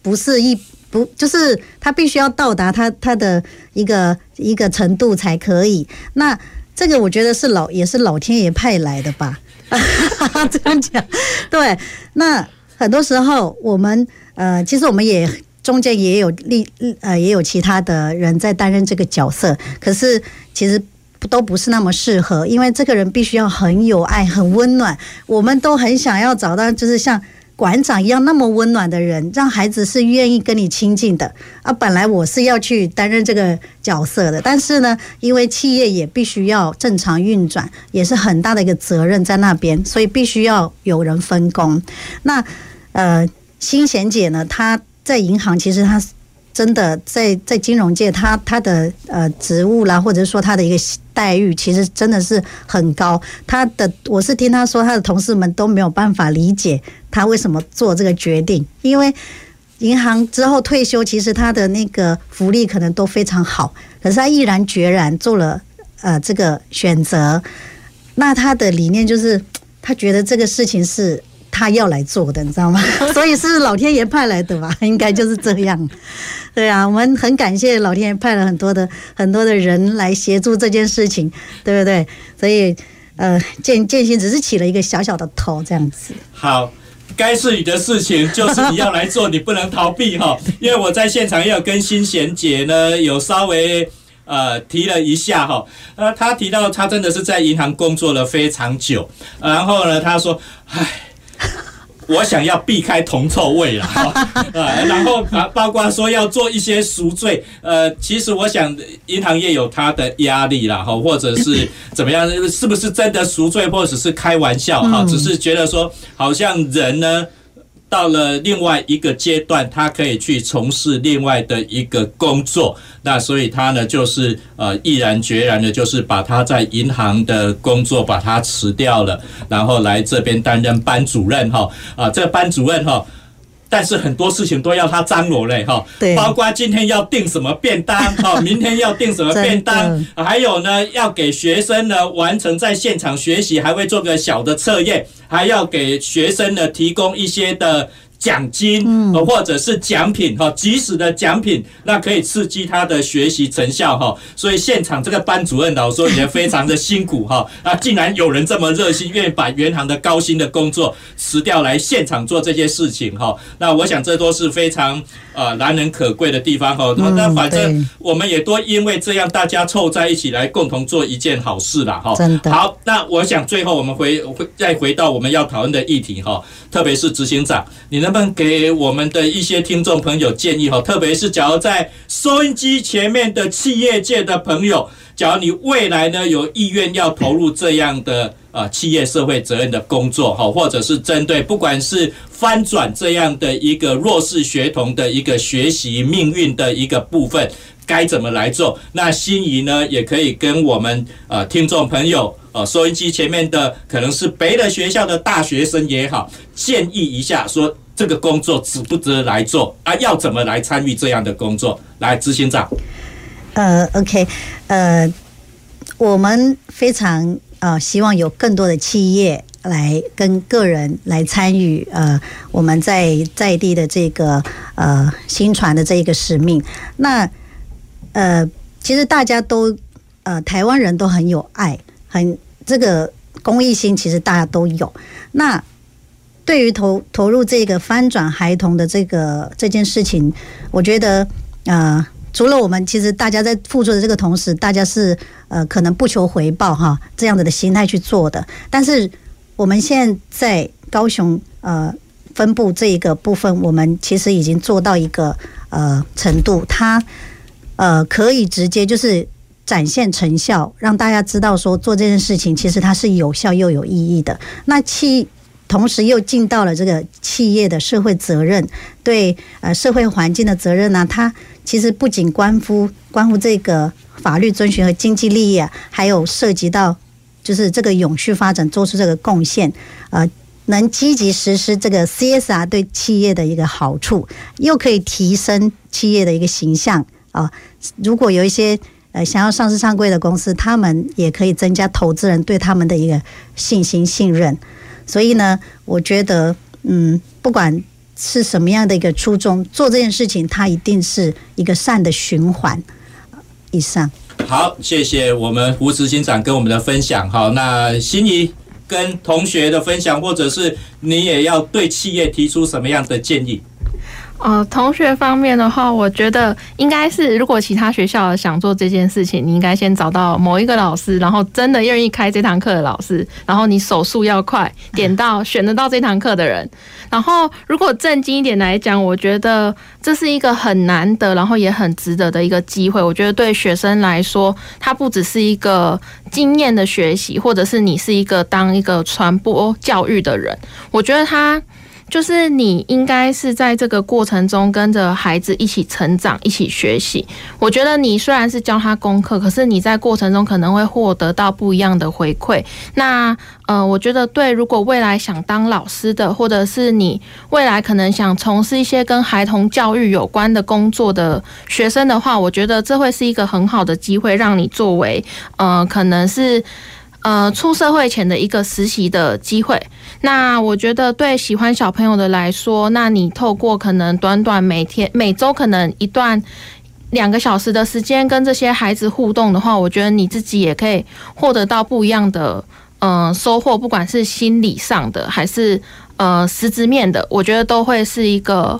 不是一不，就是他必须要到达他他的一个一个程度才可以。那这个我觉得是老也是老天爷派来的吧，这样讲。对，那很多时候我们呃，其实我们也中间也有立呃也有其他的人在担任这个角色，可是其实都不是那么适合，因为这个人必须要很有爱、很温暖。我们都很想要找到，就是像。馆长一样那么温暖的人，让孩子是愿意跟你亲近的啊！本来我是要去担任这个角色的，但是呢，因为企业也必须要正常运转，也是很大的一个责任在那边，所以必须要有人分工。那呃，新贤姐呢，她在银行，其实她真的在在金融界，她她的呃职务啦，或者说她的一个待遇其实真的是很高。他的我是听他说，他的同事们都没有办法理解他为什么做这个决定，因为银行之后退休，其实他的那个福利可能都非常好，可是他毅然决然做了呃这个选择。那他的理念就是，他觉得这个事情是。他要来做的，你知道吗？所以是老天爷派来的吧？应该就是这样。对啊，我们很感谢老天爷派了很多的很多的人来协助这件事情，对不对？所以呃，建建新只是起了一个小小的头，这样子。好，该是你的事情，就是你要来做，你不能逃避哈。因为我在现场也有跟新贤姐呢有稍微呃提了一下哈，呃，她提到她真的是在银行工作了非常久，然后呢，她说，唉。我想要避开铜臭味 了，呃，然后啊，包括说要做一些赎罪，呃，其实我想银行业有它的压力啦，哈，或者是怎么样，是不是真的赎罪，或者是开玩笑哈，只是觉得说好像人呢。到了另外一个阶段，他可以去从事另外的一个工作，那所以他呢就是呃毅然决然的，就是把他在银行的工作把它辞掉了，然后来这边担任班主任哈啊，这班主任哈。但是很多事情都要他张罗嘞，哈，包括今天要订什么便当，哈，明天要订什么便当，还有呢，要给学生呢完成在现场学习，还会做个小的测验，还要给学生呢提供一些的。奖金，或者是奖品，哈，即时的奖品，那可以刺激他的学习成效，哈。所以现场这个班主任老师也非常的辛苦，哈。那，竟然有人这么热心，愿意把原行的高薪的工作辞掉来现场做这些事情，哈。那我想这都是非常呃难能可贵的地方，哈。那反正我们也都因为这样，大家凑在一起来共同做一件好事啦，哈。真的。好，那我想最后我们回回再回到我们要讨论的议题，哈。特别是执行长，你能给我们的一些听众朋友建议哈？特别是假如在收音机前面的企业界的朋友，假如你未来呢有意愿要投入这样的呃企业社会责任的工作哈，或者是针对不管是翻转这样的一个弱势学童的一个学习命运的一个部分，该怎么来做？那心仪呢也可以跟我们呃听众朋友。哦，收音机前面的可能是别的学校的大学生也好，建议一下说这个工作值不值得来做啊？要怎么来参与这样的工作？来，执行长。呃，OK，呃，我们非常呃希望有更多的企业来跟个人来参与呃我们在在地的这个呃新传的这一个使命。那呃，其实大家都呃台湾人都很有爱，很。这个公益心其实大家都有。那对于投投入这个翻转孩童的这个这件事情，我觉得、呃，除了我们，其实大家在付出的这个同时，大家是呃可能不求回报哈这样子的心态去做的。但是我们现在在高雄呃分布这一个部分，我们其实已经做到一个呃程度，它呃可以直接就是。展现成效，让大家知道说做这件事情其实它是有效又有意义的。那企同时又尽到了这个企业的社会责任，对呃社会环境的责任呢，它其实不仅关乎关乎这个法律遵循和经济利益啊，还有涉及到就是这个永续发展做出这个贡献，呃，能积极实施这个 CSR 对企业的一个好处，又可以提升企业的一个形象啊。如果有一些呃，想要上市上柜的公司，他们也可以增加投资人对他们的一个信心、信任。所以呢，我觉得，嗯，不管是什么样的一个初衷，做这件事情，它一定是一个善的循环。以上。好，谢谢我们胡执行长跟我们的分享。好，那心怡跟同学的分享，或者是你也要对企业提出什么样的建议？呃，同学方面的话，我觉得应该是，如果其他学校想做这件事情，你应该先找到某一个老师，然后真的愿意开这堂课的老师，然后你手速要快，点到选得到这堂课的人。然后，如果正经一点来讲，我觉得这是一个很难得，然后也很值得的一个机会。我觉得对学生来说，它不只是一个经验的学习，或者是你是一个当一个传播教育的人，我觉得他。就是你应该是在这个过程中跟着孩子一起成长、一起学习。我觉得你虽然是教他功课，可是你在过程中可能会获得到不一样的回馈。那呃，我觉得对，如果未来想当老师的，或者是你未来可能想从事一些跟孩童教育有关的工作的学生的话，我觉得这会是一个很好的机会，让你作为呃，可能是。呃，出社会前的一个实习的机会。那我觉得对喜欢小朋友的来说，那你透过可能短短每天、每周可能一段两个小时的时间跟这些孩子互动的话，我觉得你自己也可以获得到不一样的呃收获，不管是心理上的还是呃实质面的，我觉得都会是一个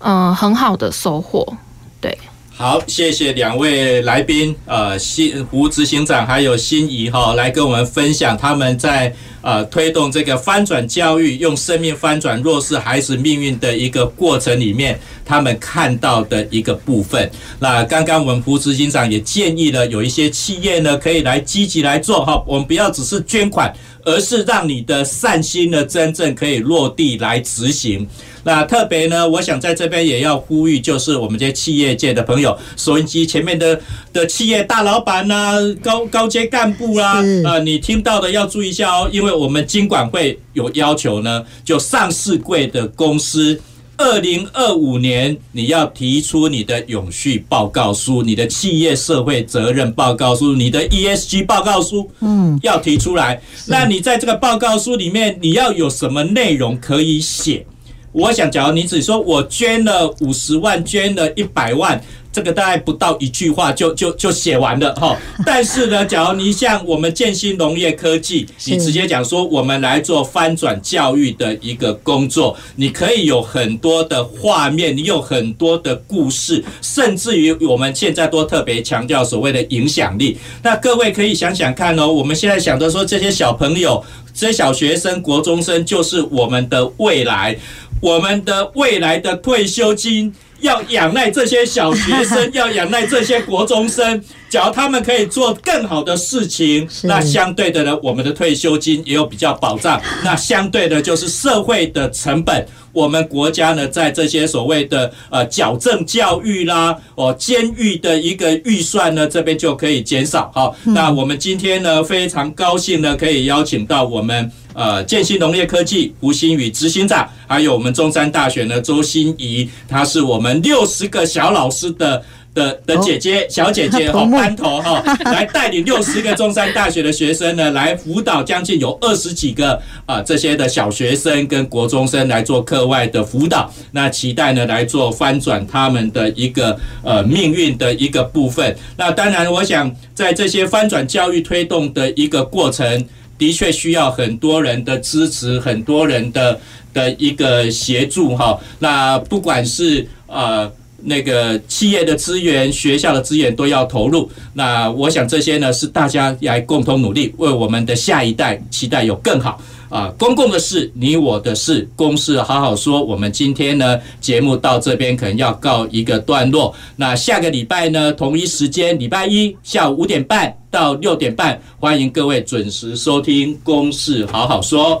呃很好的收获。对。好，谢谢两位来宾，呃，新胡执行长还有心怡哈，来跟我们分享他们在呃推动这个翻转教育，用生命翻转弱势孩子命运的一个过程里面，他们看到的一个部分。那刚刚我们胡执行长也建议了，有一些企业呢可以来积极来做哈，我们不要只是捐款，而是让你的善心呢真正可以落地来执行。那特别呢，我想在这边也要呼吁，就是我们这些企业界的朋友，收音机前面的的企业大老板呐，高高阶干部啦，啊，你听到的要注意一下哦，因为我们金管会有要求呢，就上市柜的公司，二零二五年你要提出你的永续报告书，你的企业社会责任报告书，你的 ESG 报告书，嗯，要提出来。那你在这个报告书里面，你要有什么内容可以写？我想，假如你只说我捐了五十万，捐了一百万，这个大概不到一句话就就就写完了哈。但是呢，假如你像我们建新农业科技，你直接讲说我们来做翻转教育的一个工作，你可以有很多的画面，你有很多的故事，甚至于我们现在都特别强调所谓的影响力。那各位可以想想看哦，我们现在想着说这些小朋友、这些小学生、国中生就是我们的未来。我们的未来的退休金要仰赖这些小学生，要仰赖这些国中生。只要他们可以做更好的事情，那相对的呢，我们的退休金也有比较保障。那相对的，就是社会的成本，我们国家呢，在这些所谓的呃矫正教育啦，哦监狱的一个预算呢，这边就可以减少。好，那我们今天呢，非常高兴呢，可以邀请到我们。呃，建新农业科技吴新宇执行长，还有我们中山大学呢周心怡，她是我们六十个小老师的的的姐姐小姐姐 哈班头哈，来带领六十个中山大学的学生呢，来辅导将近有二十几个啊这些的小学生跟国中生来做课外的辅导，那期待呢来做翻转他们的一个呃命运的一个部分。那当然，我想在这些翻转教育推动的一个过程。的确需要很多人的支持，很多人的的一个协助哈。那不管是呃那个企业的资源、学校的资源都要投入。那我想这些呢是大家来共同努力，为我们的下一代期待有更好。啊，公共的事，你我的事，公事好好说。我们今天呢，节目到这边可能要告一个段落。那下个礼拜呢，同一时间，礼拜一下午五点半到六点半，欢迎各位准时收听《公事好好说》。《